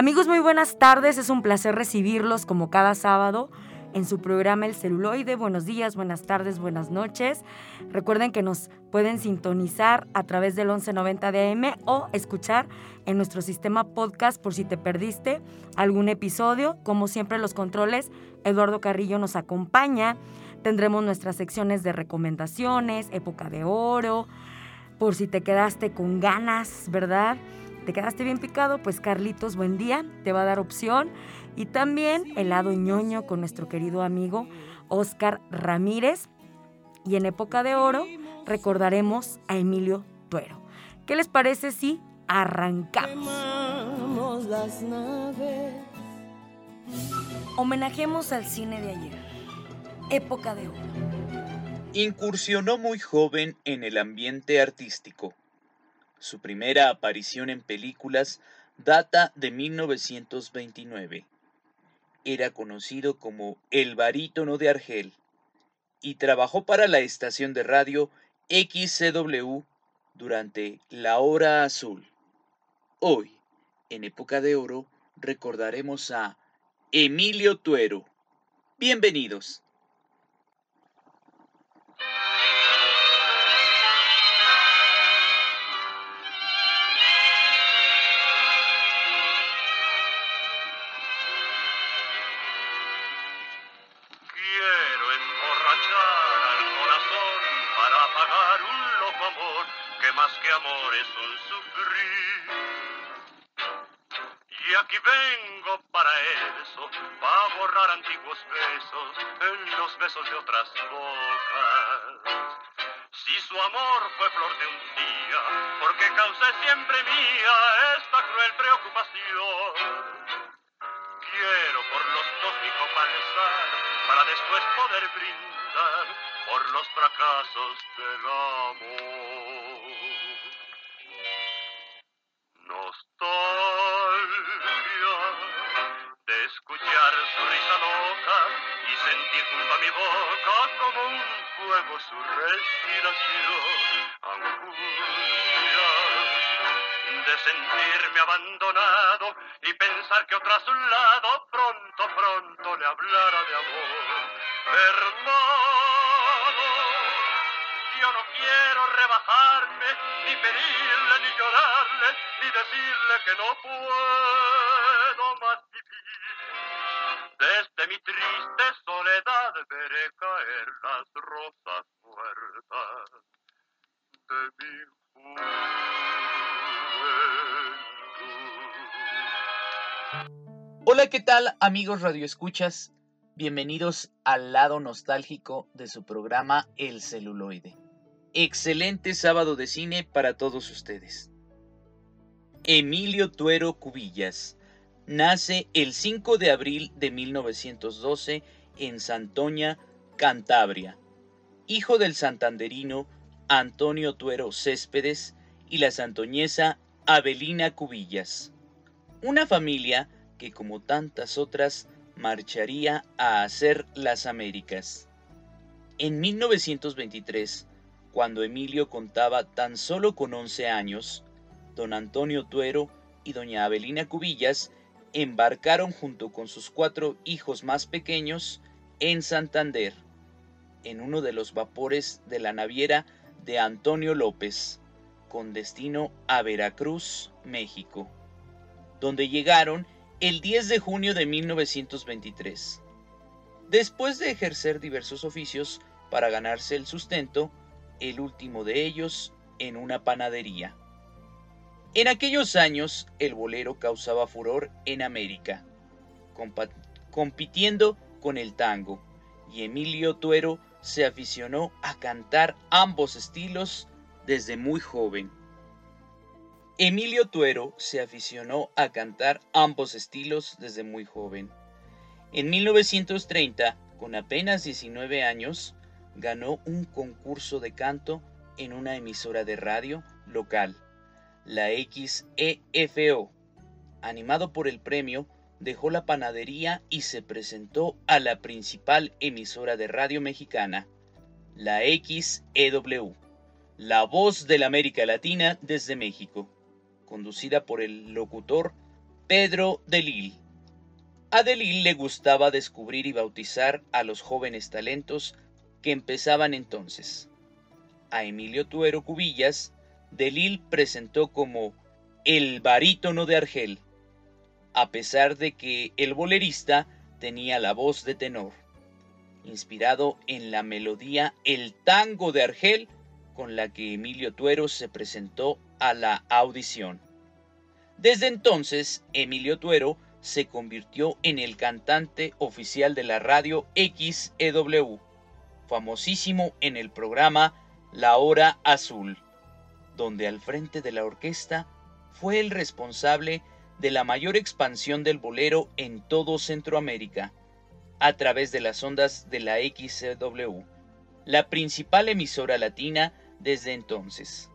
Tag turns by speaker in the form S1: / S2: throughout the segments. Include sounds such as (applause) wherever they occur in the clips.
S1: Amigos, muy buenas tardes. Es un placer recibirlos como cada sábado en su programa El Celuloide. Buenos días, buenas tardes, buenas noches. Recuerden que nos pueden sintonizar a través del 1190 de AM o escuchar en nuestro sistema podcast por si te perdiste algún episodio. Como siempre, los controles, Eduardo Carrillo nos acompaña. Tendremos nuestras secciones de recomendaciones, época de oro, por si te quedaste con ganas, ¿verdad? ¿Te quedaste bien picado? Pues Carlitos, buen día, te va a dar opción. Y también el lado ñoño con nuestro querido amigo Oscar Ramírez. Y en época de oro recordaremos a Emilio Tuero. ¿Qué les parece si arrancamos? las naves. Homenajemos al cine de ayer. Época de oro.
S2: Incursionó muy joven en el ambiente artístico su primera aparición en películas data de 1929. Era conocido como el barítono de Argel y trabajó para la estación de radio XCW durante La Hora Azul. Hoy, en época de oro, recordaremos a Emilio Tuero. Bienvenidos.
S3: Fracasos del amor. su respiración, angustia de sentirme abandonado y pensar que otro a su lado pronto, pronto le hablara de amor. Hermano, rebajarme, ni pedirle, ni llorarle, ni decirle que no puedo más vivir. Desde mi triste soledad veré caer las rosas
S2: Hola, ¿qué tal amigos radioescuchas? Bienvenidos al lado nostálgico de su programa El celuloide. Excelente sábado de cine para todos ustedes. Emilio Tuero Cubillas nace el 5 de abril de 1912 en Santoña, Cantabria, hijo del santanderino Antonio Tuero Céspedes y la santoñesa Abelina Cubillas. Una familia que como tantas otras marcharía a hacer las Américas. En 1923, cuando Emilio contaba tan solo con 11 años, don Antonio Tuero y doña Abelina Cubillas embarcaron junto con sus cuatro hijos más pequeños en Santander, en uno de los vapores de la naviera de Antonio López, con destino a Veracruz, México, donde llegaron el 10 de junio de 1923. Después de ejercer diversos oficios para ganarse el sustento, el último de ellos en una panadería. En aquellos años el bolero causaba furor en América, compitiendo con el tango, y Emilio Tuero se aficionó a cantar ambos estilos desde muy joven. Emilio Tuero se aficionó a cantar ambos estilos desde muy joven. En 1930, con apenas 19 años, ganó un concurso de canto en una emisora de radio local, la XEFO. Animado por el premio, dejó la panadería y se presentó a la principal emisora de radio mexicana, la XEW, la voz de la América Latina desde México, conducida por el locutor Pedro Delil. A Delil le gustaba descubrir y bautizar a los jóvenes talentos que empezaban entonces. A Emilio Tuero Cubillas, Delil presentó como el barítono de Argel, a pesar de que el bolerista tenía la voz de tenor, inspirado en la melodía El tango de Argel con la que Emilio Tuero se presentó a la audición. Desde entonces, Emilio Tuero se convirtió en el cantante oficial de la radio XEW, famosísimo en el programa La Hora Azul, donde al frente de la orquesta fue el responsable de la mayor expansión del bolero en todo Centroamérica, a través de las ondas de la XCW, la principal emisora latina desde entonces.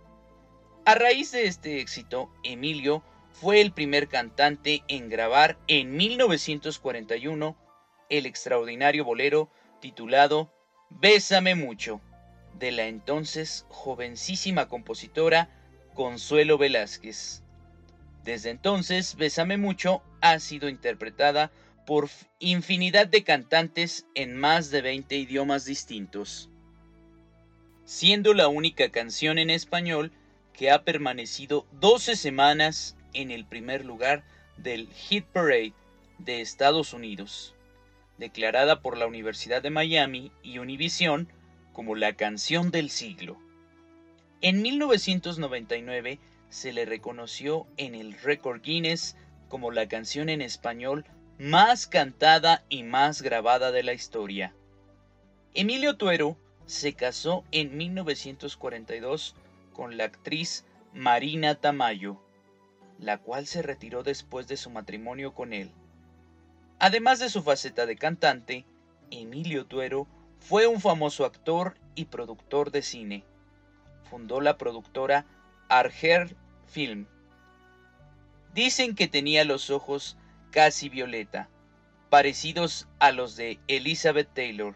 S2: A raíz de este éxito, Emilio fue el primer cantante en grabar en 1941 el extraordinario bolero titulado Bésame mucho, de la entonces jovencísima compositora Consuelo Velázquez. Desde entonces, Bésame mucho ha sido interpretada por infinidad de cantantes en más de 20 idiomas distintos, siendo la única canción en español que ha permanecido 12 semanas en el primer lugar del Hit Parade de Estados Unidos, declarada por la Universidad de Miami y Univision como la canción del siglo. En 1999 se le reconoció en el récord Guinness como la canción en español más cantada y más grabada de la historia. Emilio Tuero se casó en 1942 con la actriz Marina Tamayo, la cual se retiró después de su matrimonio con él. Además de su faceta de cantante, Emilio Tuero fue un famoso actor y productor de cine. Fundó la productora Arger Film. Dicen que tenía los ojos casi violeta, parecidos a los de Elizabeth Taylor,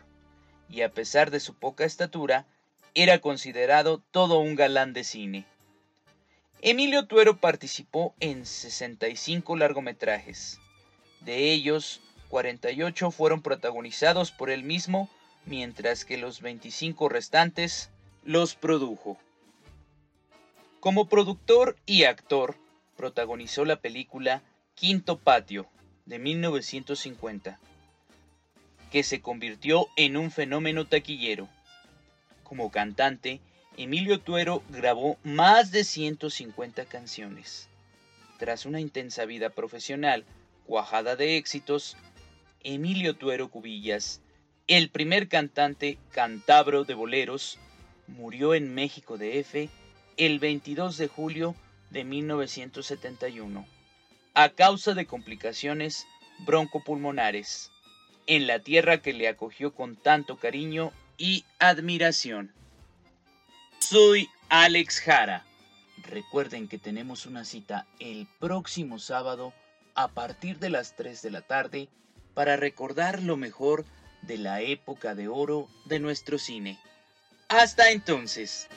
S2: y a pesar de su poca estatura, era considerado todo un galán de cine. Emilio Tuero participó en 65 largometrajes. De ellos, 48 fueron protagonizados por él mismo, mientras que los 25 restantes los produjo. Como productor y actor, protagonizó la película Quinto Patio de 1950, que se convirtió en un fenómeno taquillero. Como cantante, Emilio Tuero grabó más de 150 canciones. Tras una intensa vida profesional cuajada de éxitos, Emilio Tuero Cubillas, el primer cantante cantabro de boleros, murió en México de F el 22 de julio de 1971 a causa de complicaciones broncopulmonares en la tierra que le acogió con tanto cariño y admiración. Soy Alex Jara. Recuerden que tenemos una cita el próximo sábado a partir de las 3 de la tarde para recordar lo mejor de la época de oro de nuestro cine. Hasta entonces.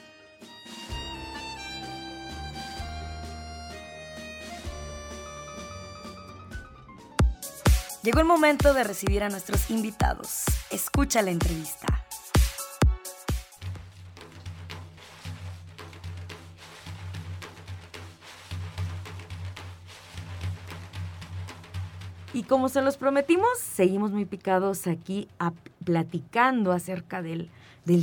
S1: Llegó el momento de recibir a nuestros invitados. Escucha la entrevista. Y como se los prometimos, seguimos muy picados aquí platicando acerca del,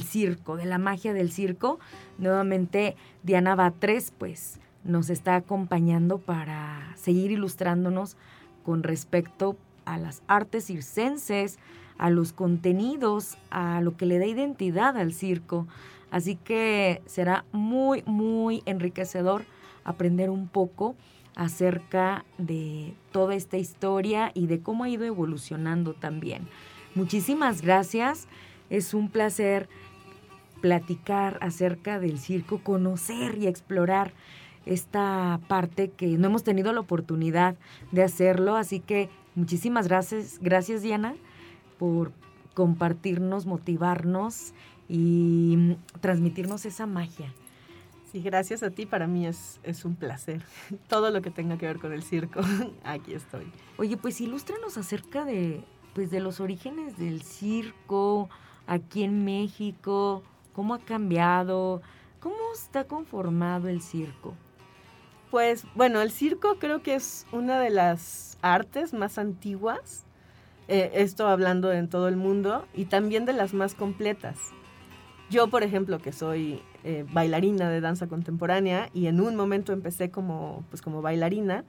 S1: circo, de la magia del circo. Nuevamente, Diana Batres, pues, nos está acompañando para seguir ilustrándonos con respecto a las artes circenses, a los contenidos, a lo que le da identidad al circo. Así que será muy, muy enriquecedor aprender un poco acerca de toda esta historia y de cómo ha ido evolucionando también. Muchísimas gracias. Es un placer platicar acerca del circo, conocer y explorar esta parte que no hemos tenido la oportunidad de hacerlo. Así que muchísimas gracias, gracias Diana, por compartirnos, motivarnos y transmitirnos esa magia.
S4: Sí, gracias a ti, para mí es, es un placer. (laughs) Todo lo que tenga que ver con el circo, (laughs) aquí estoy.
S1: Oye, pues ilústranos acerca de, pues, de los orígenes del circo aquí en México, cómo ha cambiado, cómo está conformado el circo.
S4: Pues bueno, el circo creo que es una de las artes más antiguas, eh, esto hablando en todo el mundo, y también de las más completas. Yo, por ejemplo, que soy eh, bailarina de danza contemporánea y en un momento empecé como, pues, como bailarina,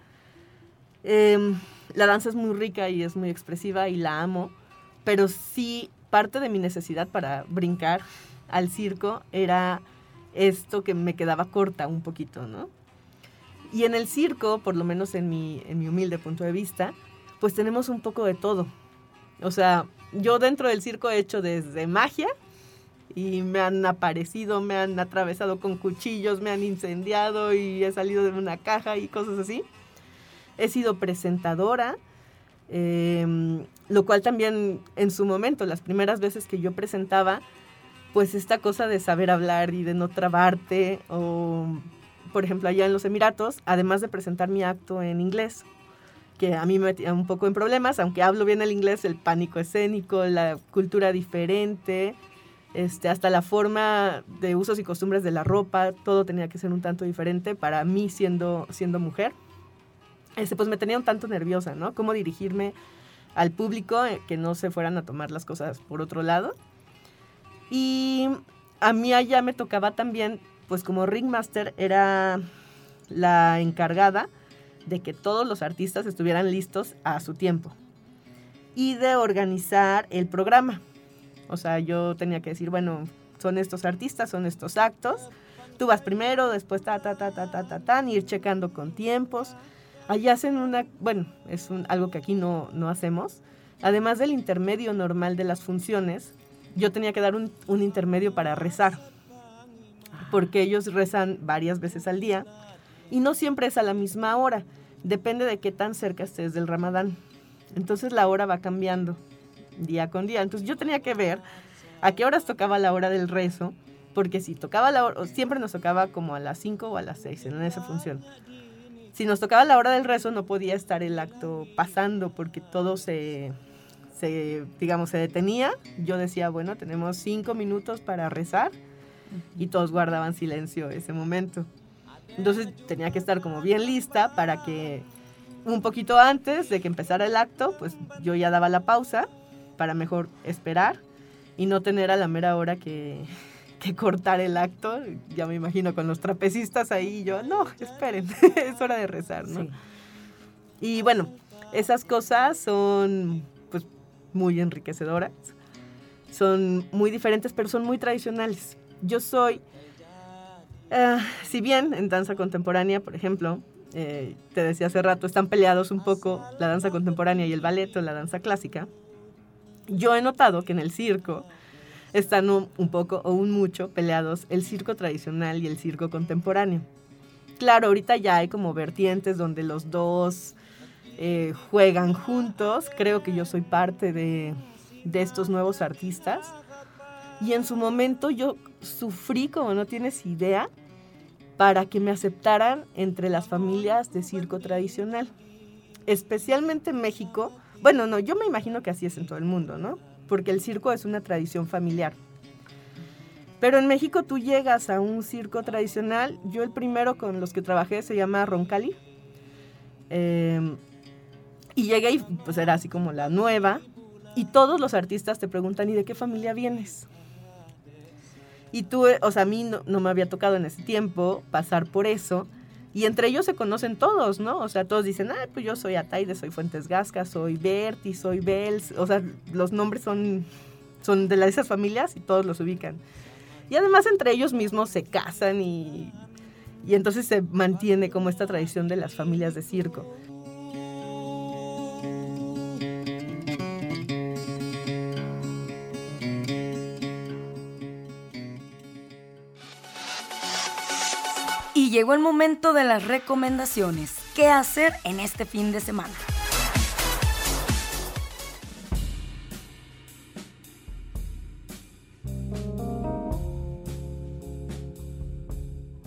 S4: em, la danza es muy rica y es muy expresiva y la amo, pero sí parte de mi necesidad para brincar al circo era esto que me quedaba corta un poquito, ¿no? Y en el circo, por lo menos en mi, en mi humilde punto de vista, pues tenemos un poco de todo. O sea, yo dentro del circo he hecho desde magia y me han aparecido, me han atravesado con cuchillos, me han incendiado y he salido de una caja y cosas así. He sido presentadora, em, lo cual también en su momento, las primeras veces que yo presentaba, pues esta cosa de saber hablar y de no trabarte o por ejemplo, allá en los Emiratos, además de presentar mi acto en inglés, que a mí me metía un poco en problemas, aunque hablo bien el inglés, el pánico escénico, la cultura diferente, este, hasta la forma de usos y costumbres de la ropa, todo tenía que ser un tanto diferente para mí siendo, siendo mujer. Este, pues me tenía un tanto nerviosa, ¿no? Cómo dirigirme al público, eh, que no se fueran a tomar las cosas por otro lado. Y a mí allá me tocaba también pues como Ringmaster era la encargada de que todos los artistas estuvieran listos a su tiempo y de organizar el programa. O sea, yo tenía que decir, bueno, son estos artistas, son estos actos. Tú vas primero, después ta, ta, ta, ta, ta, ta, ta, ir checando con tiempos. Allá hacen una, bueno, es algo que aquí no, no hacemos. Además del intermedio normal de las funciones, yo tenía que dar un, un intermedio para rezar porque ellos rezan varias veces al día y no siempre es a la misma hora, depende de qué tan cerca estés del ramadán. Entonces la hora va cambiando día con día. Entonces yo tenía que ver a qué horas tocaba la hora del rezo, porque si tocaba la hora, siempre nos tocaba como a las 5 o a las 6 en esa función. Si nos tocaba la hora del rezo no podía estar el acto pasando porque todo se, se digamos, se detenía. Yo decía, bueno, tenemos cinco minutos para rezar y todos guardaban silencio ese momento. Entonces tenía que estar como bien lista para que un poquito antes de que empezara el acto, pues yo ya daba la pausa para mejor esperar y no tener a la mera hora que, que cortar el acto. Ya me imagino con los trapecistas ahí, yo, no, esperen, (laughs) es hora de rezar, ¿no? Y bueno, esas cosas son pues muy enriquecedoras, son muy diferentes, pero son muy tradicionales. Yo soy, eh, si bien en danza contemporánea, por ejemplo, eh, te decía hace rato, están peleados un poco la danza contemporánea y el ballet o la danza clásica, yo he notado que en el circo están un, poco o un mucho peleados el circo tradicional y el circo contemporáneo. Claro, ahorita ya hay como vertientes donde los dos eh, juegan juntos. Creo que yo soy parte de, de estos nuevos artistas. Y en su momento yo sufrí como no tienes idea para que me aceptaran entre las familias de circo tradicional. Especialmente en México. Bueno, no, yo me imagino que así es en todo el mundo, ¿no? Porque el circo es una tradición familiar. Pero en México tú llegas a un circo tradicional. Yo el primero con los que trabajé se llama Roncali. Em, y llegué y pues era así como la nueva. Y todos los artistas te preguntan, ¿y de qué familia vienes? Y tú, o sea, a mí no, me había tocado en ese tiempo pasar por eso, Y entre ellos se conocen todos, ¿no? O sea, todos dicen, ah, pues yo soy Ataide, soy Fuentes Gasca, soy Berti, soy Bells. O sea, los nombres son, son de esas familias y todos los ubican. Y además entre ellos mismos se casan y, y entonces se mantiene como esta tradición de las familias de circo.
S1: Llegó el momento de las recomendaciones. ¿Qué hacer en este fin de semana?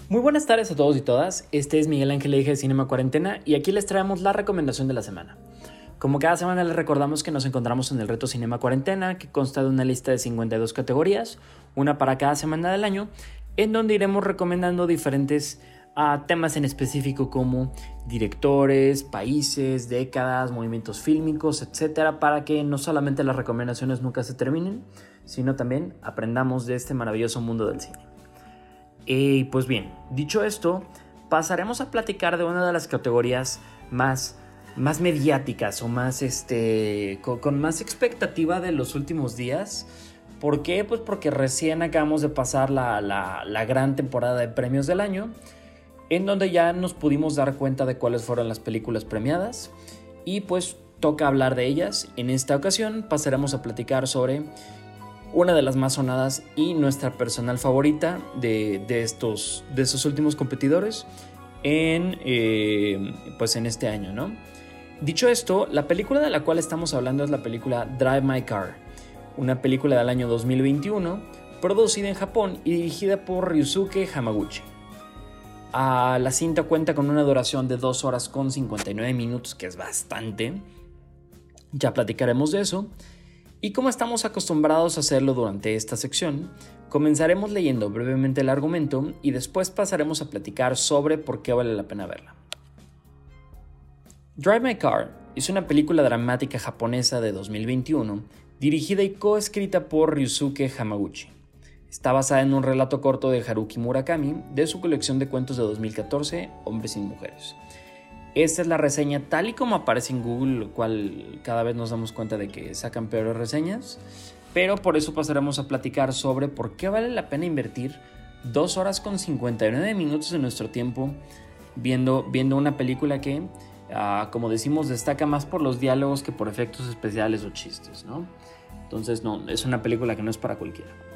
S5: Muy buenas tardes a todos y todas. Este es Miguel Ángel Eje de Cinema Cuarentena y aquí les traemos la recomendación de la semana. Como cada semana les recordamos que nos encontramos en el reto Cinema Cuarentena, que consta de una lista de 52 categorías, una para cada semana del año, en donde iremos recomendando diferentes uh, temas en específico como directores, países, décadas, movimientos fílmicos, etcétera, para que no solamente las recomendaciones nunca se terminen, sino también aprendamos de este maravilloso mundo del cine. Y pues bien, dicho esto, pasaremos a platicar de una de las categorías más más mediáticas o más este con, con más expectativa de los últimos días ¿Por qué? Pues porque recién acabamos de pasar la, la, gran temporada de premios del año, en donde ya nos pudimos dar cuenta de cuáles fueron las películas premiadas y pues toca hablar de ellas. En esta ocasión pasaremos a platicar sobre una de las más sonadas y nuestra personal favorita de, de estos, de estos últimos competidores en, eh, pues en este año, ¿no? Dicho esto, la película de la cual estamos hablando es la película Drive My Car una película del año 2021 producida en Japón y dirigida por Ryusuke Hamaguchi. La cinta cuenta con una duración de 2 horas con 59 minutos, que es bastante. Ya platicaremos de eso. Y como estamos acostumbrados a hacerlo durante esta sección, comenzaremos leyendo brevemente el argumento y después pasaremos a platicar sobre por qué vale la pena verla. Drive My Car es una película dramática japonesa de 2021 dirigida y coescrita por Ryusuke Hamaguchi. Está basada en un relato corto de Haruki Murakami de su colección de cuentos de 2014, Hombres y Mujeres. Esta es la reseña tal y como aparece en Google, lo cual cada vez nos damos cuenta de que sacan peores reseñas, pero por eso pasaremos a platicar sobre por qué vale la pena invertir 2 horas con 59 minutos de nuestro tiempo viendo, viendo una película que, ah, como decimos, destaca más por los diálogos que por efectos especiales o chistes, ¿no? Entonces, no, es una película que no es para cualquiera.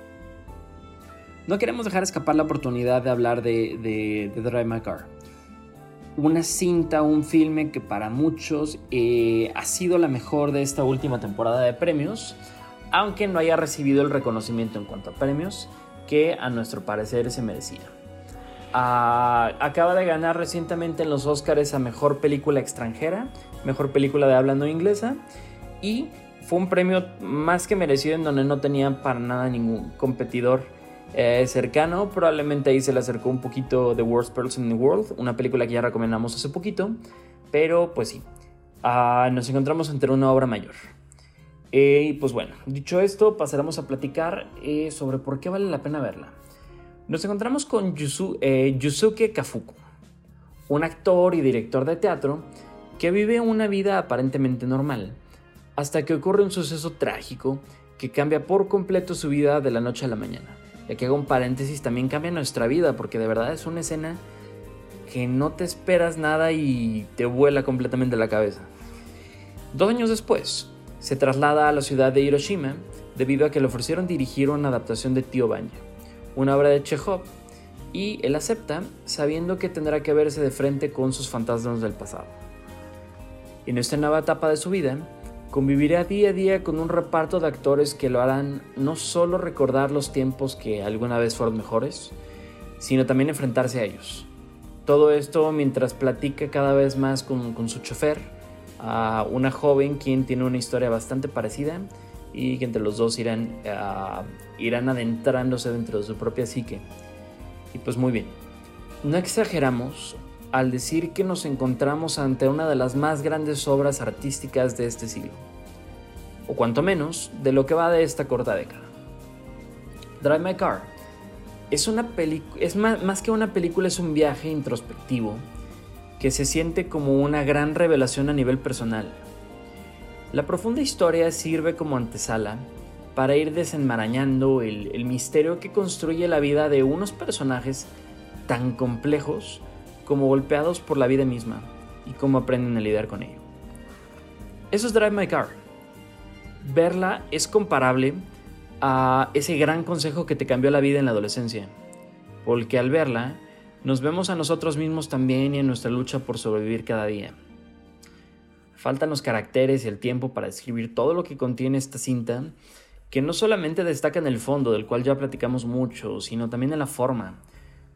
S5: No queremos dejar escapar la oportunidad de hablar de, Drive My Car. Una cinta, un filme que para muchos eh, ha sido la mejor de esta última temporada de premios, aunque no haya recibido el reconocimiento en cuanto a premios que a nuestro parecer se merecía. Ah, acaba de ganar recientemente en los Oscars a Mejor Película Extranjera, Mejor Película de Habla No Inglesa y fue un premio más que merecido en donde no tenía para nada ningún competidor eh, cercano. Probablemente ahí se le acercó un poquito The Worst Person in the World, una película que ya recomendamos hace poquito. Pero pues sí, ah, nos encontramos ante una obra mayor. Eh, y pues bueno, dicho esto, pasaremos a platicar eh, sobre por qué vale la pena verla. Nos encontramos con Yusuke Kafuku, un actor y director de teatro que vive una vida aparentemente normal hasta que ocurre un suceso trágico que cambia por completo su vida de la noche a la mañana. Y aquí hago un paréntesis, también cambia nuestra vida, porque de verdad es una escena que no te esperas nada y te vuela completamente la cabeza. Dos años después, se traslada a la ciudad de Hiroshima debido a que le ofrecieron dirigir una adaptación de Tío Baña, una obra de Chekhov, y él acepta sabiendo que tendrá que verse de frente con sus fantasmas del pasado. En esta nueva etapa de su vida, Convivirá día a día con un reparto de actores que lo harán no solo recordar los tiempos que alguna vez fueron mejores, sino también enfrentarse a ellos. Todo esto mientras platica cada vez más con, su chofer, a una joven quien tiene una historia bastante parecida y que entre los dos irán, ah, irán adentrándose dentro de su propia psique. Y pues muy bien, no exageramos al decir que nos encontramos ante una de las más grandes obras artísticas de este siglo, o cuanto menos de lo que va de esta corta década. Drive My Car es, una es más, más que una película, es un viaje introspectivo que se siente como una gran revelación a nivel personal. La profunda historia sirve como antesala para ir desenmarañando el, el misterio que construye la vida de unos personajes tan complejos como golpeados por la vida misma y cómo aprenden a lidiar con ello. Eso es Drive My Car. Verla es comparable a ese gran consejo que te cambió la vida en la adolescencia, porque al verla nos vemos a nosotros mismos también y en nuestra lucha por sobrevivir cada día. Faltan los caracteres y el tiempo para describir todo lo que contiene esta cinta, que no solamente destaca en el fondo, del cual ya platicamos mucho, sino también en la forma,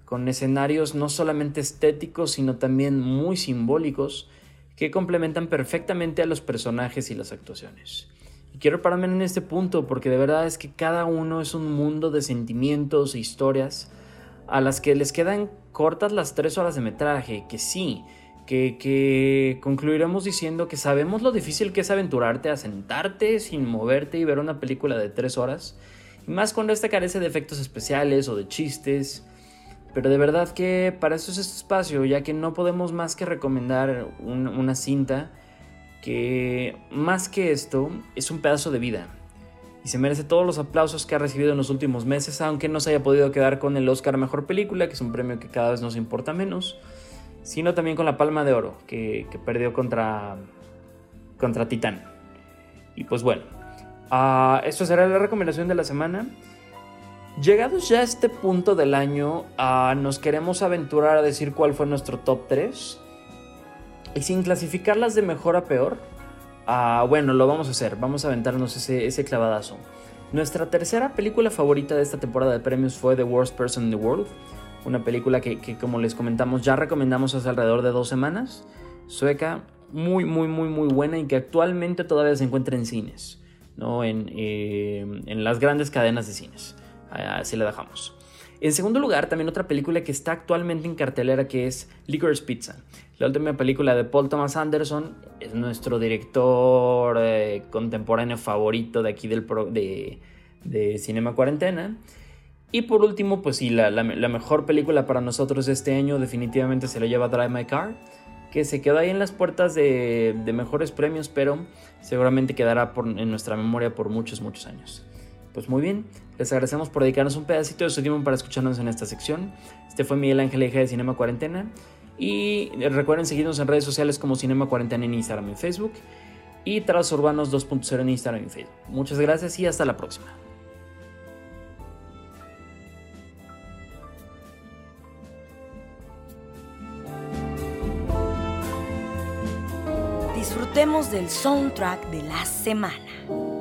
S5: con escenarios no solamente estéticos, sino también muy simbólicos, que complementan perfectamente a los personajes y las actuaciones. Y quiero pararme en este punto porque de verdad es que cada uno es un mundo de sentimientos e historias a las que les quedan cortas las tres horas de metraje, que sí, que, que, concluiremos diciendo que sabemos lo difícil que es aventurarte a sentarte sin moverte y ver una película de tres horas, y más cuando esta carece de efectos especiales o de chistes, pero de verdad que para eso es este espacio, ya que no podemos más que recomendar una cinta que más que esto es un pedazo de vida. Y se merece todos los aplausos que ha recibido en los últimos meses, aunque no se haya podido quedar con el Oscar a Mejor Película, que es un premio que cada vez nos importa menos, sino también con la Palma de Oro, que, perdió contra, contra Titán. Y pues bueno, uh, esto será la recomendación de la semana. Llegados ya a este punto del año, uh, nos queremos aventurar a decir cuál fue nuestro top 3. Y sin clasificarlas de mejor a peor, uh, bueno, lo vamos a hacer. Vamos a aventarnos ese, ese clavadazo. Nuestra tercera película favorita de esta temporada de premios fue The Worst Person in the World. Una película que, que como les comentamos, ya recomendamos hace alrededor de dos semanas. Sueca, muy, muy, muy, muy buena y que actualmente todavía se encuentra en cines, ¿no? en, eh, en las grandes cadenas de cines. Así la dejamos. En segundo lugar, también otra película que está actualmente en cartelera que es Licorice Pizza. La última película de Paul Thomas Anderson es nuestro director eh, contemporáneo favorito de aquí del de, de, Cinema Cuarentena. Y por último, pues sí, la, la, mejor película para nosotros este año definitivamente se lo lleva Drive My Car, que se quedó ahí en las puertas de, de mejores premios, pero seguramente quedará por, en nuestra memoria por muchos, muchos años. Pues muy bien, les agradecemos por dedicarnos un pedacito de su tiempo para escucharnos en esta sección. Este fue Miguel Ángel Eje de Cinema Cuarentena. Y recuerden seguirnos en redes sociales como Cinema Cuarentena en Instagram y Facebook. Y Tras Urbanos 2.0 en Instagram y Facebook. Muchas gracias y hasta la próxima.
S6: Disfrutemos del soundtrack de la semana.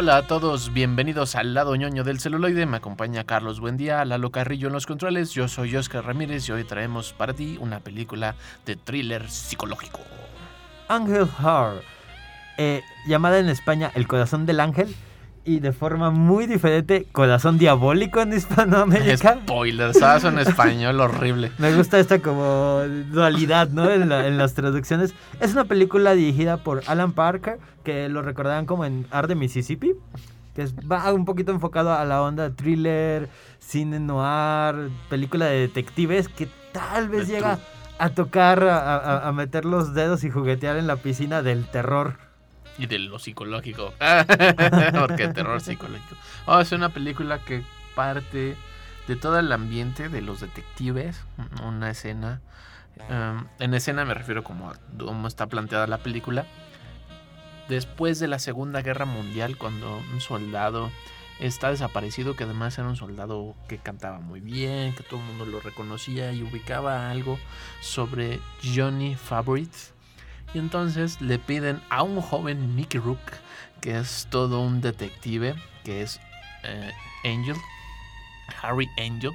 S7: Hola a todos, bienvenidos al lado ñoño del celuloide. Me acompaña Carlos Buendía, Lalo Carrillo en los controles. Yo soy Oscar Ramírez y hoy traemos para ti una película de thriller psicológico.
S8: Angel Heart, eh, llamada en España El Corazón del Ángel y de forma muy diferente Corazón Diabólico en Hispanoamérica. (laughs)
S7: Spoilers, en español horrible. (laughs)
S8: Me gusta esta como dualidad, ¿no? En, la- en las traducciones. Es una película dirigida por Alan Parker, que lo recordarán como en Art de Mississippi, que es, va un poquito enfocado a la onda thriller, cine noir, película de detectives, que tal vez llega a tocar, a, a- a meter los dedos y juguetear en la piscina del terror.
S7: Y de lo psicológico. (laughs) Porque terror psicológico. Oh, es una película que parte de todo el ambiente de los detectives. Una escena. um, en escena me refiero como a cómo está planteada la película. Después de la Segunda Guerra Mundial, cuando un soldado está desaparecido, que además era un soldado que cantaba muy bien, que todo el mundo lo reconocía y ubicaba algo sobre Johnny Favorite. Y entonces le piden a un joven Mickey Rook, que es todo un detective, que es eh, Angel, Harry Angel,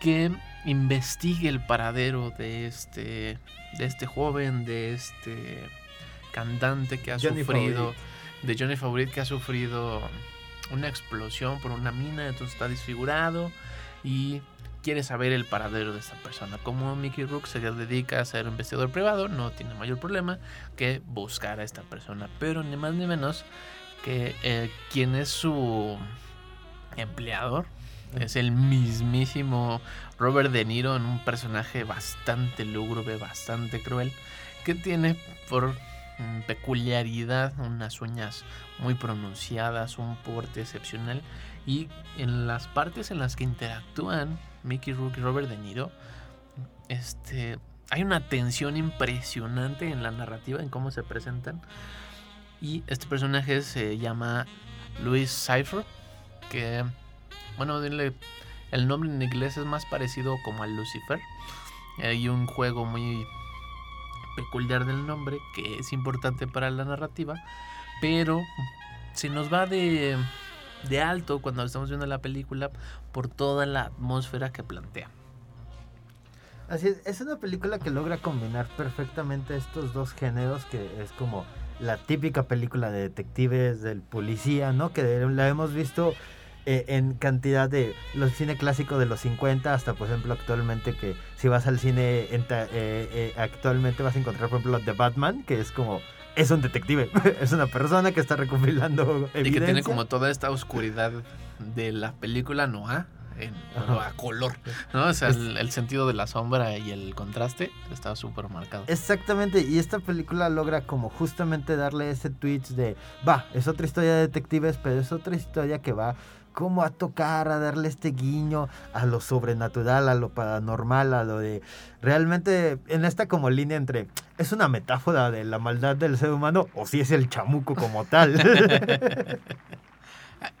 S7: que investigue el paradero de este, de este joven, de este cantante que ha
S8: Johnny
S7: sufrido, de Johnny Favorite que ha sufrido una explosión por una mina, entonces está desfigurado y quiere saber el paradero de esta persona. Como Mickey Rook se dedica a ser investigador privado, no tiene mayor problema que buscar a esta persona. Pero ni más ni menos que eh, quien es su empleador es el mismísimo Robert De Niro en un personaje bastante lúgubre, bastante cruel, que tiene por mm, peculiaridad unas uñas muy pronunciadas, un porte excepcional y en las partes en las que interactúan Mickey Rourke y Robert De Niro, este, hay una tensión impresionante en la narrativa, en cómo se presentan. Y este personaje se llama Louis Cypher, que, bueno, dile, el nombre en inglés es más parecido como a Lucifer. Hay un juego muy peculiar del nombre que es importante para la narrativa, pero se nos va de, de alto cuando estamos viendo la película por toda la atmósfera que plantea.
S8: Así es, es una película que logra combinar perfectamente estos dos géneros, que es como la típica película de detectives, del policía, ¿no? Que la hemos visto eh, en cantidad de los cine clásico de los 50 hasta, por ejemplo, actualmente que si vas al cine enta- eh, eh, actualmente vas a encontrar, por ejemplo, The Batman, que es como es un detective, (laughs) es una persona que está recopilando
S7: Y que tiene
S8: evidencia.
S7: como toda esta oscuridad de la película Noah en a color, ¿no? O sea, el, el sentido de la sombra y el contraste está súper marcado.
S8: Exactamente, y esta película logra como justamente darle ese twitch de, va, es otra historia de detectives, pero es otra historia que va como a tocar, a darle este guiño a lo sobrenatural, a lo paranormal, a lo de... Realmente en esta como línea entre, ¿es una metáfora de la maldad del ser humano o si es el chamuco como tal? (laughs)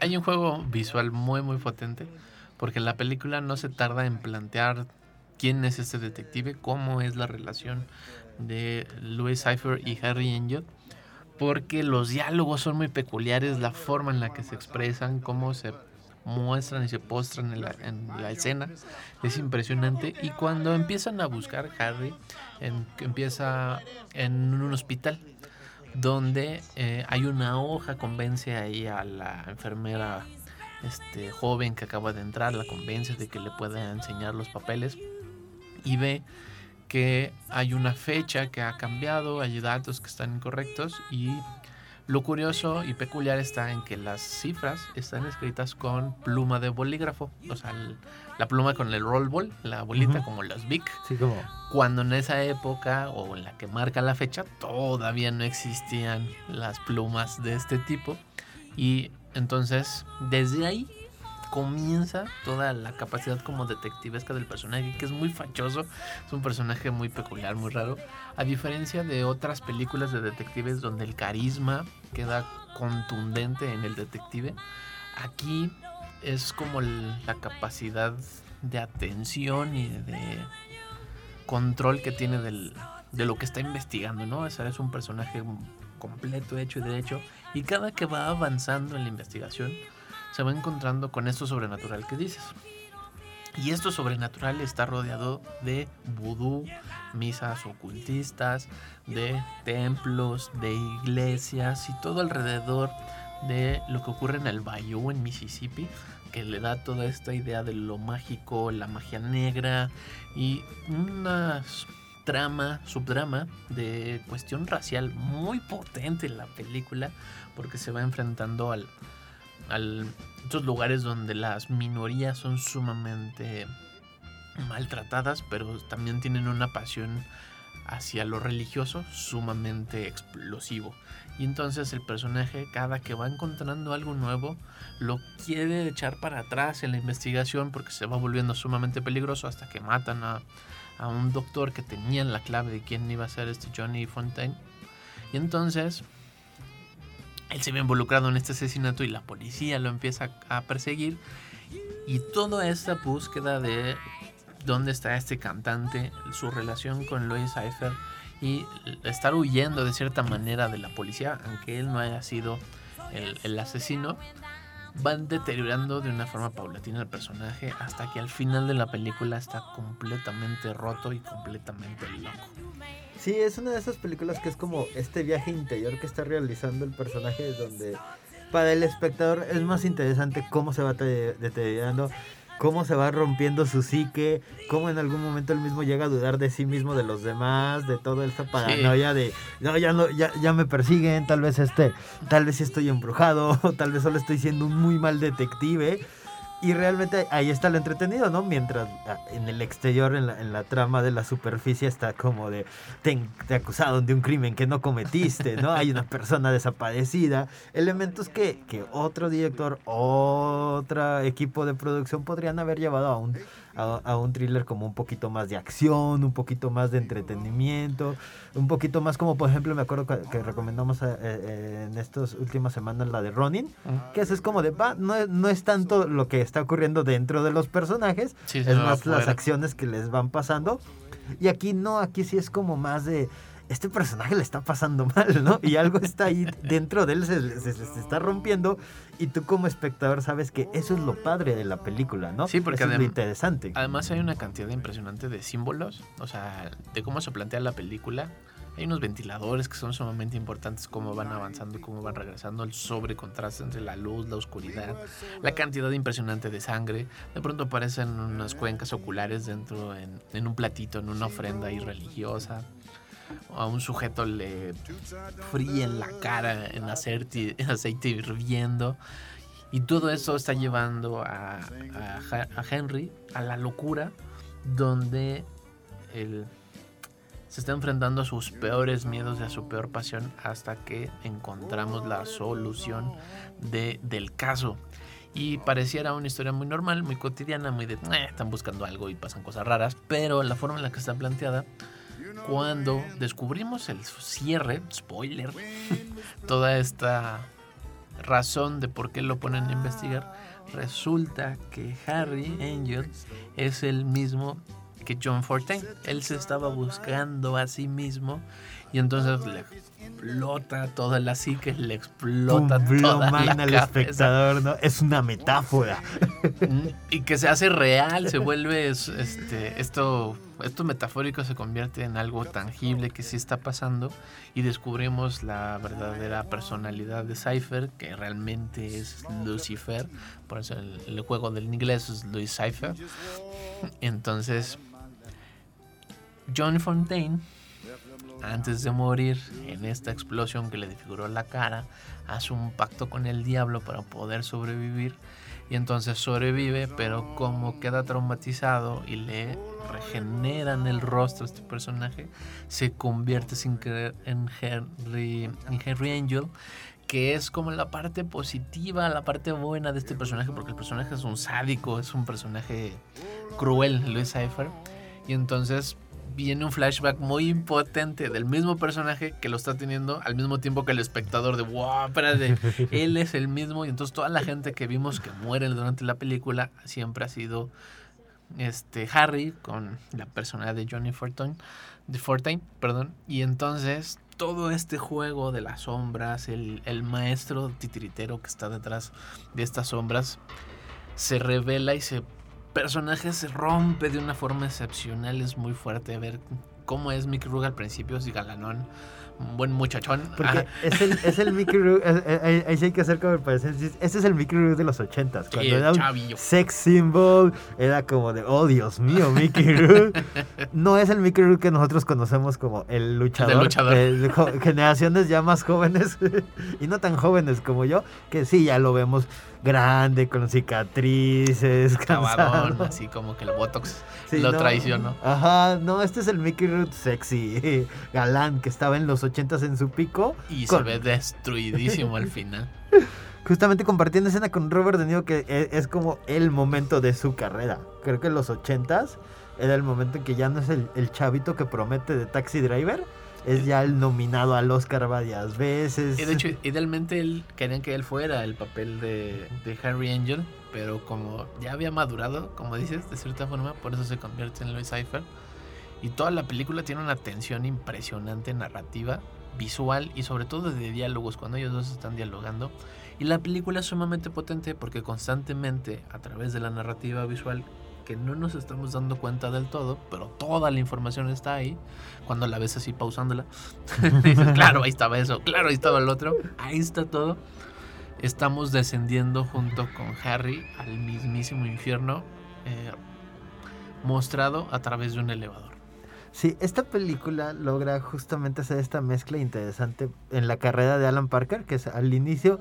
S7: Hay un juego visual muy muy potente porque la película no se tarda en plantear quién es este detective, cómo es la relación de Louis Cypher y Harry Angel, porque los diálogos son muy peculiares, la forma en la que se expresan, cómo se muestran y se postran en la, en la escena es impresionante. Y cuando empiezan a buscar Harry empieza en un hospital donde eh, hay una hoja, convence ahí a la enfermera este, joven que acaba de entrar, la convence de que le pueda enseñar los papeles y ve que hay una fecha que ha cambiado, hay datos que están incorrectos y lo curioso y peculiar está en que las cifras están escritas con pluma de bolígrafo, o sea, el- la pluma con el roll ball, la bolita
S8: Ujú.
S7: como los Bic,
S8: sí, como...
S7: cuando en esa época o en la que marca la fecha todavía no existían las plumas de este tipo y entonces desde ahí comienza toda la capacidad como detectivesca del personaje, que es muy fachoso, es un personaje muy peculiar, muy raro, a diferencia de otras películas de detectives donde el carisma queda contundente en el detective, aquí es como la capacidad de atención y de control que tiene del, de lo que está investigando, ¿no? Es un personaje completo, hecho y derecho, y cada que va avanzando en la investigación, se va encontrando con esto sobrenatural que dices. Y esto sobrenatural está rodeado de vudú, misas ocultistas, de templos, de iglesias y todo alrededor de lo que ocurre en el Bayou, en Mississippi, que le da toda esta idea de lo mágico, la magia negra y una trama, subdrama de cuestión racial muy potente en la película, porque se va enfrentando al, al estos lugares donde las minorías son sumamente maltratadas, pero también tienen una pasión hacia lo religioso sumamente explosivo. Y entonces el personaje, cada que va encontrando algo nuevo, lo quiere echar para atrás en la investigación porque se va volviendo sumamente peligroso hasta que matan a, a un doctor que tenía la clave de quién iba a ser este Johnny Fontaine. Y entonces él se ve involucrado en este asesinato y la policía lo empieza a perseguir. Y toda esta búsqueda de dónde está este cantante, su relación con Louis Cypher y estar huyendo de cierta manera de la policía, aunque él no haya sido el asesino, van deteriorando de una forma paulatina el personaje hasta que al final de la película está completamente roto y completamente loco.
S8: Sí, es una de esas películas que es como este viaje interior que está realizando el personaje donde para el espectador es más interesante cómo se va te- deteriorando, cómo se va rompiendo su psique, cómo en algún momento él mismo llega a dudar de sí mismo, de los demás, de toda esta paranoia de no ya no ya, ya me persiguen, tal vez este, tal vez sí estoy embrujado, (laughs) tal vez solo estoy siendo un muy mal detective. Y realmente ahí está lo entretenido, ¿no? Mientras ah, en el exterior, en la, en la trama de la superficie, está como de te, te acusaron de un crimen que no cometiste, ¿no? Hay una persona desaparecida. Elementos que, que otro director, otro equipo de producción podrían haber llevado a un, a, a un thriller como un poquito más de acción, un poquito más de entretenimiento, un poquito más como, por ejemplo, me acuerdo que, que recomendamos eh, eh, en estas últimas semanas la de Ronin, que eso es como de, va, no, es- no es tanto lo que está ocurriendo dentro de los personajes,
S7: Sí,
S8: es más las acciones que les van pasando. Y aquí no, aquí sí es como más de, este personaje le está pasando (laughs) mal, ¿no? Y algo está ahí dentro de él, se, se- se- está rompiendo. Y tú como espectador sabes que eso es lo padre de la película, ¿no?
S7: Sí, porque
S8: eso es lo interesante.
S7: Además hay una cantidad impresionante de símbolos, o sea, de cómo se plantea la película. Hay unos ventiladores que son sumamente importantes, cómo van avanzando y cómo van regresando, el sobrecontraste entre la luz, la oscuridad, la cantidad impresionante de sangre. De pronto aparecen unas cuencas oculares dentro, en, en un platito, en una ofrenda ahí religiosa. A un sujeto le fríen la cara en aceite, en aceite hirviendo. Y todo eso está llevando a, Henry a la locura donde él se está enfrentando a sus peores miedos y a su peor pasión hasta que encontramos la solución de, del caso. Y pareciera una historia muy normal, muy cotidiana, muy de "Eh, están buscando algo y pasan cosas raras, pero la forma en la que está planteada, cuando descubrimos el cierre, spoiler, (laughs) toda esta razón de por qué lo ponen a investigar, resulta que Harry Angel es el mismo que John Fortin. Él se estaba buscando a sí mismo y entonces le explota toda la psique, le explota
S8: Pum,
S7: toda la
S8: al espectador, ¿no? Es una metáfora. (laughs)
S7: Y que se hace real, se vuelve es- este esto esto metafórico se convierte en algo tangible que sí está pasando y descubrimos la verdadera personalidad de Cypher que realmente es Lucifer, por eso el, el juego del inglés es Louis Cypher. Entonces John Fontaine antes de morir en esta explosión que le desfiguró la cara, hace un pacto con el diablo para poder sobrevivir. Y entonces sobrevive, pero como queda traumatizado y le regeneran el rostro a este personaje, se convierte sin querer en Henry, en Henry Angel. que es como la parte positiva, la parte buena de este personaje, porque el personaje es un sádico, es un personaje cruel, Luis Cypher. Y entonces viene un flashback muy impotente del mismo personaje que lo está teniendo al mismo tiempo que el espectador de wow, espérate, (laughs) él es el mismo y entonces toda la gente que vimos que muere durante la película siempre ha sido este Harry con la personalidad de Johnny Fortune, de Fortune, perdón, y entonces todo este juego de las sombras, el, el maestro titiritero que está detrás de estas sombras se revela y se personaje se rompe de una forma excepcional. Es muy fuerte ver cómo es Mickey Rourke al principio, es galanón, un buen muchachón.
S8: Porque
S7: Ajá.
S8: es el, es el Mickey Rourke, eh, eh, ahí- sí hay que hacer como el paréntesis, ese es el Mickey Rourke de los ochentas, cuando era un
S7: chavillo.
S8: sex symbol, era como de, oh Dios mío, Mickey Rourke. No es el Mickey Rourke que nosotros conocemos como el luchador.
S7: luchador.
S8: de jo- generaciones ya más jóvenes (laughs) y no tan jóvenes como yo, que sí, ya lo vemos grande, con cicatrices, cansado.
S7: así como que el Botox
S8: Sí,
S7: lo
S8: no.
S7: traicionó.
S8: Ajá, no, este es el Mickey Rourke sexy, (laughs) galán, que estaba en los ochentas en su pico.
S7: Y
S8: con-
S7: se ve destruidísimo al final. (laughs)
S8: justamente compartiendo escena con Robert De Niro que e- es, como el momento de su carrera. Creo que en los ochentas era el momento en que ya no es el, el chavito que promete de Taxi Driver, es ya el nominado al Oscar varias veces.
S7: Y de hecho, idealmente él, querían que él fuera el papel de, de Harry Angel, pero como ya había madurado, como dices, de cierta forma, por eso se convierte en Louis Cypher. Y toda la película tiene una tensión impresionante narrativa, visual y sobre todo de diálogos, cuando ellos dos están dialogando. Y la película es sumamente potente porque constantemente, a través de la narrativa visual, que no nos estamos dando cuenta del todo, pero toda la información está ahí, cuando la ves así pausándola, (laughs) dices, claro, ahí estaba eso, claro, ahí estaba el otro, ahí está todo. Estamos descendiendo junto con Harry al mismísimo infierno, eh, mostrado a través de un elevador.
S8: Sí, esta película logra justamente hacer esta mezcla interesante en la carrera de Alan Parker, que es al inicio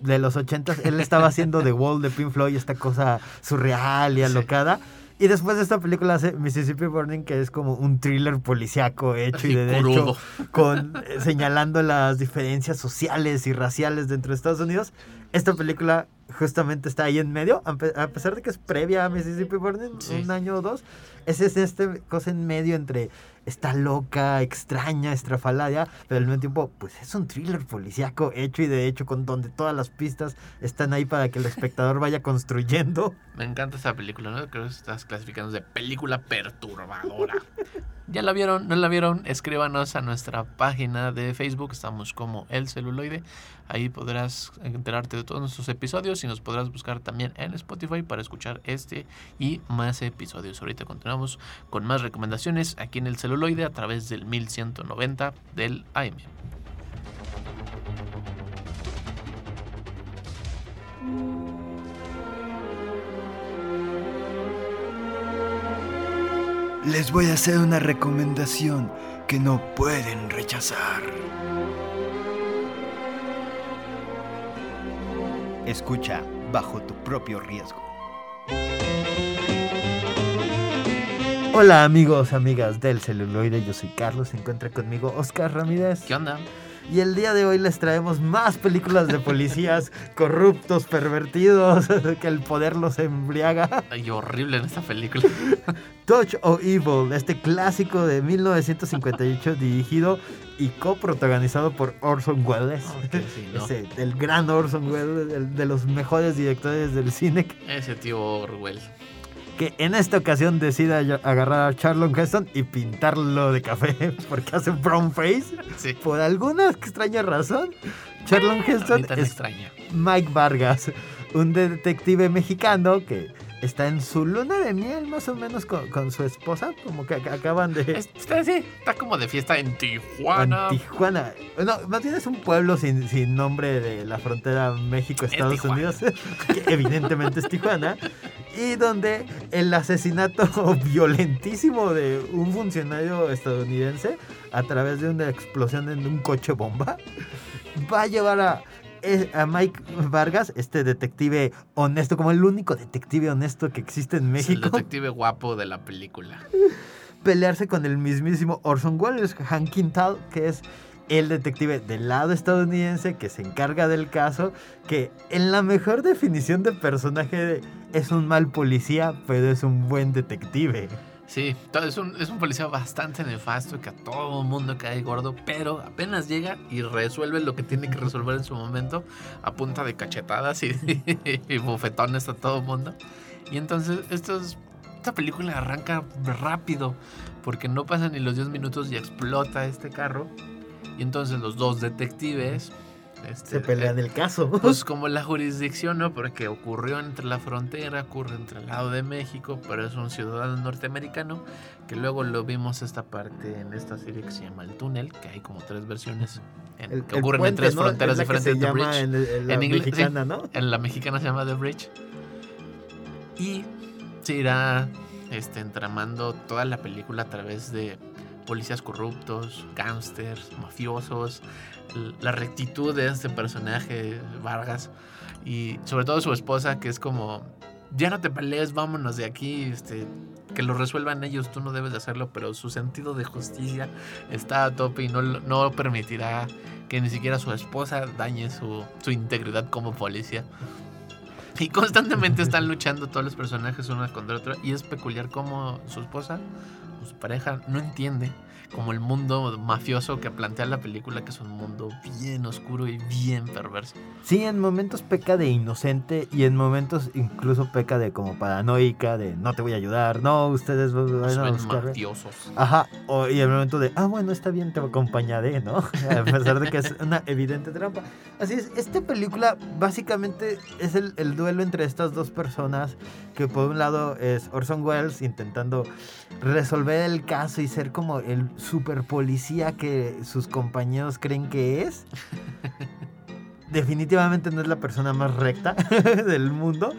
S8: de los ochentas, él estaba haciendo The Wall de Pink Floyd, esta cosa surreal y
S7: Sí.
S8: alocada. Y después de esta película hace Mississippi Burning, que es como un thriller policiaco hecho y de hecho
S7: crudo.
S8: con eh, señalando las diferencias sociales y raciales dentro de Estados Unidos. Esta película justamente está ahí en medio, a pe- a pesar de que es previa a Mississippi Burning,
S7: Sí.
S8: un año o dos. Es es este cosa en medio entre está loca, extraña, estrafalaria, pero al mismo tiempo, pues es un thriller policíaco hecho y de hecho con donde todas las pistas están ahí para que el espectador vaya construyendo.
S7: Me encanta esta película, ¿no? Creo que estás clasificando de película perturbadora. (laughs) ¿Ya la vieron? ¿No la vieron? Escríbanos a nuestra página de Facebook, estamos como El Celuloide. Ahí podrás enterarte de todos nuestros episodios y nos podrás buscar también en Spotify para escuchar este y más episodios. Ahorita continuamos con más recomendaciones aquí en El Celuloide a través del 1190 del AM.
S9: Les voy a hacer una recomendación que no pueden rechazar. Escucha bajo tu propio riesgo.
S8: Hola amigos, amigas del celuloide, yo soy Carlos, se encuentra conmigo Oscar Ramírez.
S7: ¿Qué onda?
S8: Y el día de hoy les traemos más películas de policías (laughs) corruptos, pervertidos, (laughs) que el poder los embriaga.
S7: Ay, horrible en esta película. (laughs)
S8: Touch of Evil, este clásico de 1958 dirigido y coprotagonizado por Orson Welles.
S7: Ok, sí, ¿no?
S8: Ese, el gran Orson Welles, el de los mejores directores del cine,
S7: Ese tío Orwell.
S8: Que en esta ocasión decide ag- agarrar a Charlon Heston y pintarlo de café (laughs) porque hace brown face.
S7: Sí.
S8: Por alguna extraña razón, Charlon
S7: Ni
S8: Heston es
S7: extraña.
S8: Mike Vargas, un detective mexicano que está en su luna de miel más o menos con, con su esposa, como que ac- acaban de...
S7: Es- Está, sí, está como de fiesta en Tijuana.
S8: en Tijuana. No, más bien es un pueblo sin, sin nombre de la frontera México-Estados. Unidos, (laughs) que evidentemente es Tijuana, y donde el asesinato (laughs) violentísimo de un funcionario estadounidense a través de una explosión en un coche bomba va a llevar a, a Mike Vargas, este detective honesto, como el único detective honesto que existe en
S7: Es el
S8: México,
S7: detective guapo de la película.
S8: pelearse con el mismísimo Orson Welles, Han Quintal, que es el detective del lado estadounidense que se encarga del caso, que en la mejor definición de personaje es un mal policía, pero es un buen detective.
S7: Sí, es un, es un policía bastante nefasto que a todo el mundo cae gordo, pero apenas llega y resuelve lo que tiene que resolver en su momento a punta de cachetadas y, (laughs) y bofetones a todo el mundo. Y entonces esto es- esta película arranca rápido porque no pasan ni los 10 minutos y explota este carro. Y entonces los dos detectives... este,
S8: Se pelean el caso.
S7: pues (laughs) como la jurisdicción, ¿no? Porque ocurrió entre la frontera, ocurre entre el lado de México, pero es un ciudadano norteamericano, que luego lo vimos esta parte en esta serie que se llama El Túnel, que hay como tres versiones en-
S8: El-
S7: que
S8: el
S7: ocurren
S8: puente,
S7: en tres
S8: ¿no?
S7: fronteras diferentes.
S8: se
S7: The
S8: llama
S7: Bridge.
S8: en, el- en la
S7: En inglés, sí.
S8: mexicana, ¿no?
S7: En la mexicana se llama The Bridge. Y se irá este, entramando toda la película a través de policías corruptos, gángsters, mafiosos, la rectitud de este personaje, Vargas, y sobre todo su esposa, que es como, ya no te pelees, vámonos de aquí, este, que lo resuelvan ellos, tú no debes de hacerlo, pero su sentido de justicia está a tope y no, no permitirá que ni siquiera su esposa dañe su, su integridad como policía. Y constantemente están (laughs) luchando todos los personajes uno contra otro. Y es peculiar como su esposa, su pareja, no entiende como el mundo mafioso que plantea la película, que es un mundo bien oscuro y bien perverso.
S8: Sí, en momentos peca de inocente y en momentos incluso peca de como paranoica, de no te voy a ayudar, no, ustedes van a
S7: Son
S8: buscar.
S7: mafiosos.
S8: Ajá, o- y el momento de, ah, bueno, está bien, te acompañaré, ¿no? (laughs) A pesar de que es una evidente trampa. Así es, esta película básicamente es el, el duelo entre estas dos personas, que por un lado es Orson Welles intentando resolver el caso y ser como el super policía que sus compañeros creen que es. (laughs) Definitivamente no es la persona más recta (laughs) del mundo.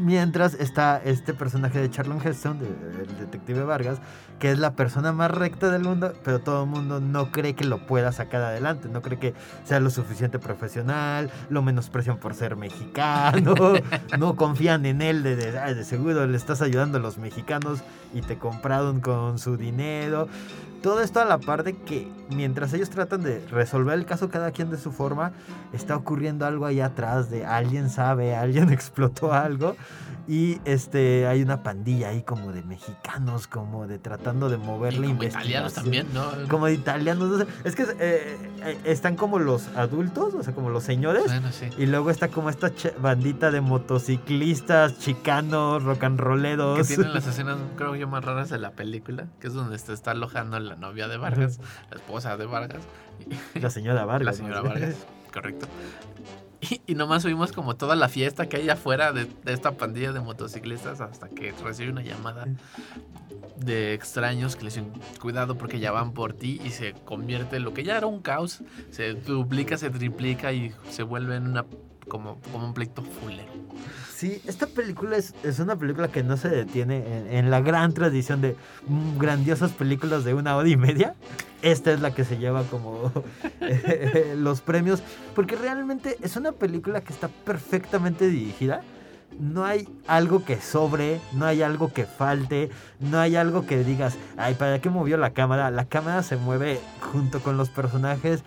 S8: Mientras está este personaje de Charlton Heston, de- el detective Vargas, que es la persona más recta del mundo, pero todo el mundo no cree que lo pueda sacar adelante, no cree que sea lo suficiente profesional, lo menosprecian por ser mexicano, (laughs) no confían en él de, de, "Ay, de seguro le estás ayudando a los mexicanos y te compraron con su dinero. Todo esto a la par de que mientras ellos tratan de resolver el caso cada quien de su forma, está ocurriendo algo ahí atrás de alguien sabe, alguien (laughs) explotó algo y este hay una pandilla ahí como de mexicanos, como de tratando de mover
S7: Y como
S8: investigación.
S7: italianos también, ¿no?
S8: Como de italianos, no sé, es que eh, eh, están como los adultos, o sea, como los señores,
S7: Bueno, sí.
S8: y luego está como esta bandita de motociclistas, chicanos, rock and
S7: Que
S8: rolleros.
S7: tienen las escenas, creo yo, más raras de la película, que es donde se está alojando la novia de Vargas, la esposa de Vargas.
S8: La señora (laughs) Vargas.
S7: La señora. Vargas, correcto. (laughs) Y, y nomás subimos como toda la fiesta que hay afuera de, de esta pandilla de motociclistas hasta que recibe una llamada de extraños que le dicen cuidado porque ya van por ti y se convierte en lo que ya era un caos, se duplica, se triplica y se vuelve en una como, como un pleito fulero.
S8: Sí, esta película es, es una película que no se detiene en, la gran tradición de mm, grandiosas películas de una hora y media. Esta es la que se lleva como (laughs) eh, los premios, porque realmente es una película que está perfectamente dirigida. No hay algo que sobre, no hay algo que falte, no hay algo que digas, ay, ¿para qué movió la cámara? La cámara se mueve junto con los personajes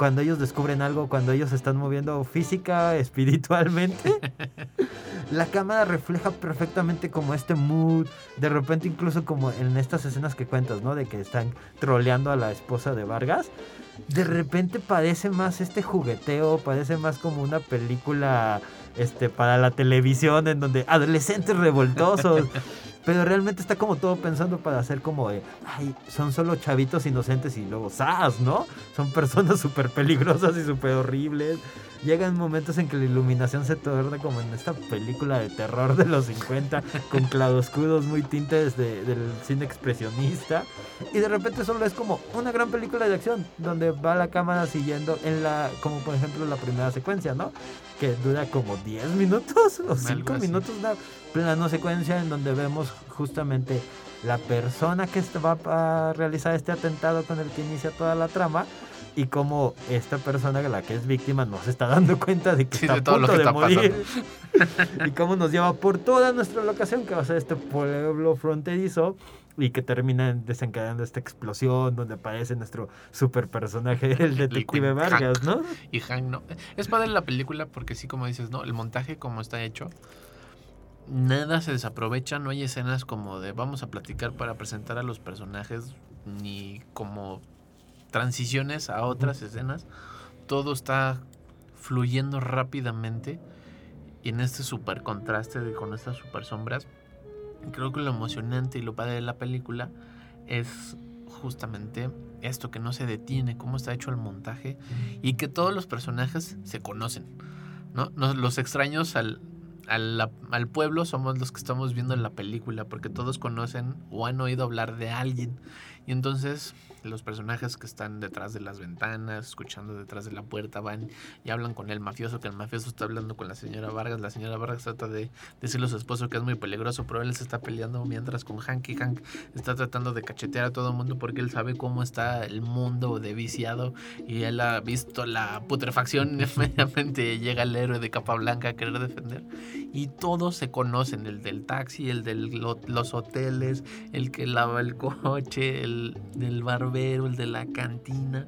S8: cuando ellos descubren algo, cuando ellos se están moviendo física, (laughs) espiritualmente. La cámara refleja perfectamente como este mood, de repente incluso como en estas escenas que cuentas, ¿no? De que están troleando a la esposa de Vargas. De repente parece más este jugueteo, parece más como una película este para la televisión en donde adolescentes revoltosos. (laughs) Pero realmente está como todo pensando para hacer como de, ay, son solo chavitos inocentes y luego ¡zas! ¿no? Son personas (laughs) súper peligrosas y súper horribles. Llegan momentos en que la iluminación se torna como en esta película de terror de los 50, con claroscuros muy tintes de- del cine expresionista. Y de repente solo es como una gran película de acción, donde va la cámara siguiendo en la, como por ejemplo la primera secuencia, ¿no? Que dura como 10 minutos o 5
S7: así.
S8: minutos, una plano secuencia en donde vemos justamente la persona que va a realizar este atentado con el que inicia toda la trama y cómo esta persona, la que es víctima, no se está dando cuenta de que
S7: Sí,
S8: está
S7: de
S8: a punto de morir. (laughs) y cómo nos lleva por toda nuestra locación, que va a ser este pueblo fronterizo. y que termina desencadenando esta explosión donde aparece nuestro super personaje, el detective. Vargas, ¿no?
S7: Y Hank no. Es padre la película porque sí, como dices, ¿no? El montaje como está hecho, nada se desaprovecha, no hay escenas como de vamos a platicar para presentar a los personajes, ni como transiciones a otras escenas. Todo está fluyendo rápidamente y en este super contraste de, con estas super sombras. Creo que lo emocionante y lo padre de la película es justamente esto que no se detiene, cómo está hecho el montaje y que todos los personajes se conocen. ¿no? Los extraños al, al, al pueblo somos los que estamos viendo en la película porque todos conocen o han oído hablar de alguien. Y entonces los personajes que están detrás de las ventanas, escuchando detrás de la puerta, van y hablan con el mafioso, que el mafioso está hablando con la señora Vargas. La señora Vargas trata de decirle a su esposo que es muy peligroso, pero él se está peleando mientras con Hank y Hank está tratando de cachetear a todo el mundo porque él sabe cómo está el mundo de viciado y él ha visto la putrefacción (laughs) y inmediatamente llega el héroe de capa blanca a querer defender y todos se conocen, el del taxi, el de los hoteles, el que lava el coche, el del barbero, el de la cantina.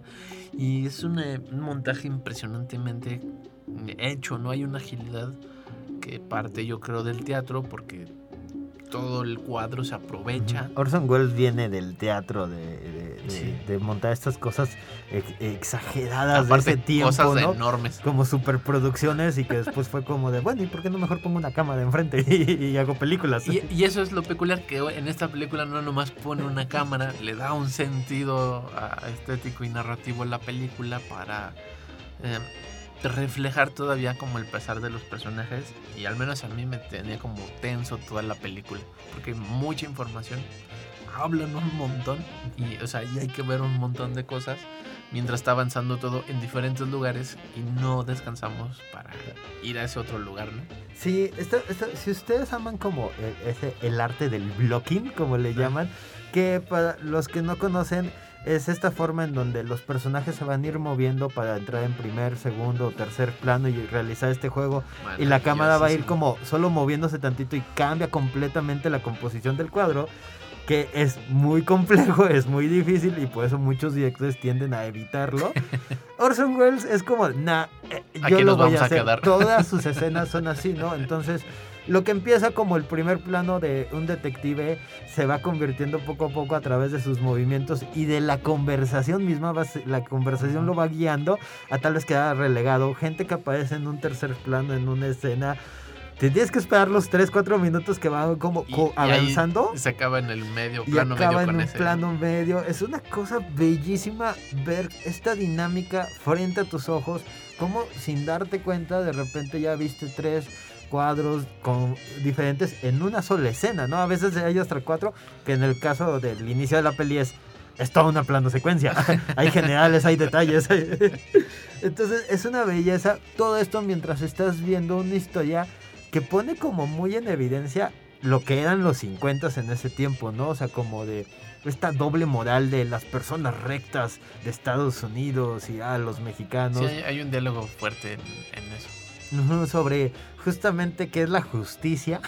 S7: Y es un, un montaje impresionantemente hecho, no hay una agilidad que parte yo creo del teatro porque todo el cuadro se aprovecha.
S8: Orson Welles viene del teatro de, de- de-
S7: Sí.
S8: de montar estas cosas ex- exageradas
S7: Aparte,
S8: de ese tiempo,
S7: cosas
S8: ¿no?
S7: enormes.
S8: Como superproducciones y que después fue como de, bueno, ¿y por qué no mejor pongo una cámara enfrente y, y hago películas?
S7: Y, y eso es lo peculiar que en esta película no nomás pone una cámara, le da un sentido estético y narrativo a la película para eh, reflejar todavía como el pesar de los personajes y al menos a mí me tenía como tenso toda la película porque hay mucha información, hablan un montón y o sea, y hay que ver un montón de cosas mientras está avanzando todo en diferentes lugares y no descansamos para ir a ese otro lugar, ¿no?
S8: Sí, esta- si ustedes aman como el, ese, el arte del blocking, como le llaman, que para los que no conocen es esta forma en donde los personajes se van a ir moviendo para entrar en primer, segundo o tercer plano y realizar este juego y la cámara va a ir como solo moviéndose tantito y cambia completamente la composición del cuadro que es muy (laughs) complejo, es muy difícil y por eso muchos directores tienden a evitarlo. (laughs) Orson Welles es como, nah, eh, yo lo voy a hacer.
S7: quedar.
S8: Todas sus (laughs) escenas son así, ¿no? Entonces, lo que empieza como el primer plano de un detective se va convirtiendo poco a poco a través de sus movimientos y de la conversación misma, va, la conversación lo va guiando a tal vez quedar relegado. Gente que aparece en un tercer plano, en una escena. Te tienes que esperar los 3, 4 minutos que van como
S7: Y-
S8: co-
S7: y
S8: avanzando
S7: se acaba en el medio,
S8: y
S7: plano
S8: acaba
S7: medio
S8: en un
S7: ese.
S8: plano medio. Es una cosa bellísima ver esta dinámica frente a tus ojos, como sin darte cuenta de repente ya viste tres cuadros con diferentes en una sola escena, ¿no? A veces hay hasta cuatro, que en el caso del inicio de la peli es es toda una plano secuencia. (laughs) hay generales, hay detalles. hay- (laughs) Entonces es una belleza todo esto mientras estás viendo una historia que pone como muy en evidencia lo que eran los 50 en ese tiempo, ¿no? O sea, como de esta doble moral de las personas rectas de Estados Unidos y a los mexicanos.
S7: Sí, hay, hay un diálogo fuerte en, en eso.
S8: Sobre justamente qué es la justicia,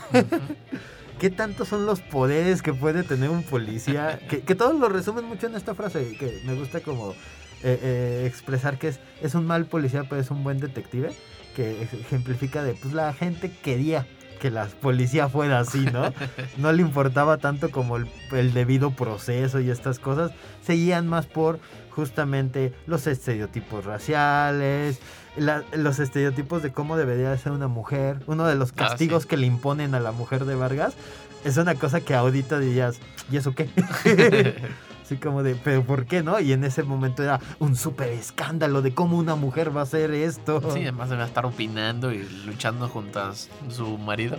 S8: qué tanto son los poderes que puede tener un policía, que, que todos lo resumen mucho en esta frase, que me gusta como eh, eh, expresar que es, es un mal policía, pero es un buen detective, que ej- ejemplifica de, pues la gente quería que la policía fuera así, ¿no? (laughs) No le importaba tanto como el, el debido proceso y estas cosas, seguían más por justamente los estereotipos raciales, la- los estereotipos de cómo debería ser una mujer, uno de los
S7: Ah,
S8: castigos
S7: sí.
S8: que le imponen a la mujer de Vargas, es una cosa que ahorita dirías, ¿y eso qué? (laughs) Así como de, ¿pero por qué no? Y en ese momento era un súper escándalo de cómo una mujer va a hacer esto.
S7: Sí, además debe estar opinando y luchando junto a su marido.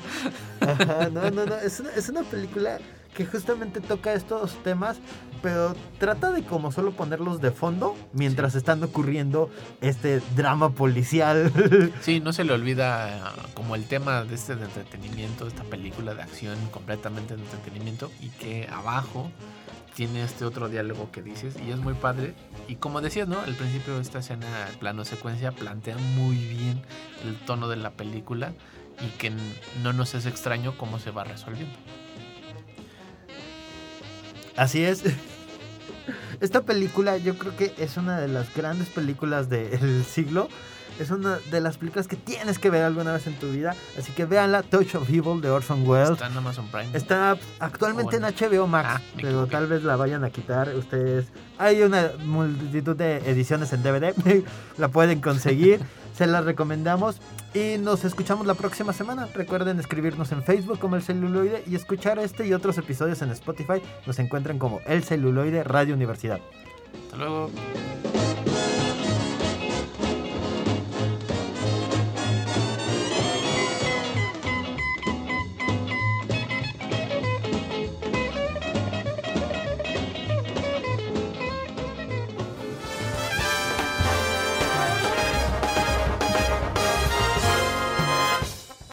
S8: Ajá, no, no, no. Es una, es una película que justamente toca estos temas, pero trata de como solo ponerlos de fondo mientras están ocurriendo este drama policial. (laughs)
S7: Sí, no se le olvida eh, como el tema de este de entretenimiento, esta película de acción completamente de entretenimiento y que abajo tiene este otro diálogo que dices y es muy padre. Y como decías, ¿no? Al principio esta escena, plano secuencia, plantea muy bien el tono de la película y que no nos es extraño cómo se va resolviendo.
S8: Así es. (laughs) Esta película yo creo que es una de las grandes películas del siglo. Es una de las películas que tienes que ver alguna vez en tu vida. Así que véanla, Touch of Evil de Orson Welles.
S7: Está en Amazon Prime.
S8: Está actualmente
S7: Oh, bueno.
S8: en HBO Max,
S7: Ah,
S8: pero tal vez la vayan a quitar. Ustedes, hay una multitud de ediciones en DVD, (laughs) la pueden conseguir, se las recomendamos y nos escuchamos la próxima semana. Recuerden escribirnos en Facebook como El Celuloide y escuchar este y otros episodios en Spotify. Nos encuentran como El Celuloide Radio Universidad.
S7: Hasta luego.